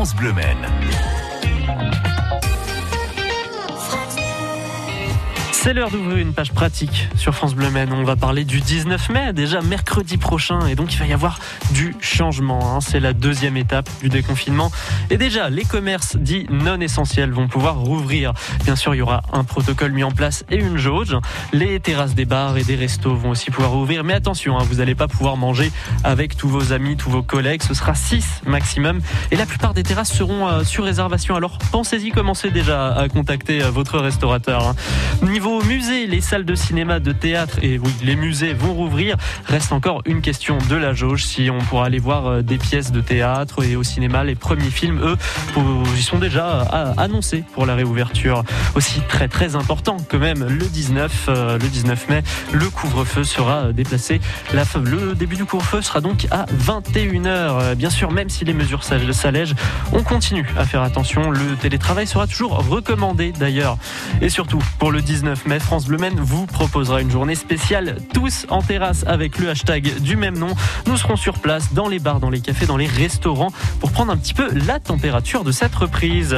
France Bleu. C'est l'heure d'ouvrir une page pratique sur France Bleu Maine. On va parler du 19 mai, déjà mercredi prochain, et donc il va y avoir du changement. hein. C'est la deuxième étape du déconfinement. Et déjà, les commerces dits non essentiels vont pouvoir rouvrir. Bien sûr, il y aura un protocole mis en place et une jauge. Les terrasses des bars et des restos vont aussi pouvoir rouvrir. Mais attention, hein, vous n'allez pas pouvoir manger avec tous vos amis, tous vos collègues. Ce sera 6 maximum. Et la plupart des terrasses seront euh, sur réservation. Alors pensez-y, commencez déjà à contacter euh, votre restaurateur. hein. Niveau musée, les salles de cinéma, de théâtre et oui, les musées vont rouvrir. Reste encore une question de la jauge. Si on pourra aller voir euh, des pièces de théâtre et au cinéma, les premiers films, eux, ils sont déjà euh, annoncés pour la réouverture. Aussi très très important quand même, le 19, euh, le 19 mai, le couvre-feu sera déplacé. Le début du couvre-feu sera donc à 21h. Euh, Bien sûr, même si les mesures s'all- s'allègent, on continue à faire attention. Le télétravail sera toujours recommandé d'ailleurs. Et surtout, pour le 19 mai, France Bleu Maine vous proposera une journée spéciale tous en terrasse avec le hashtag du même nom. Nous serons sur place dans les bars, dans les cafés, dans les restaurants pour prendre un petit peu la température de cette reprise.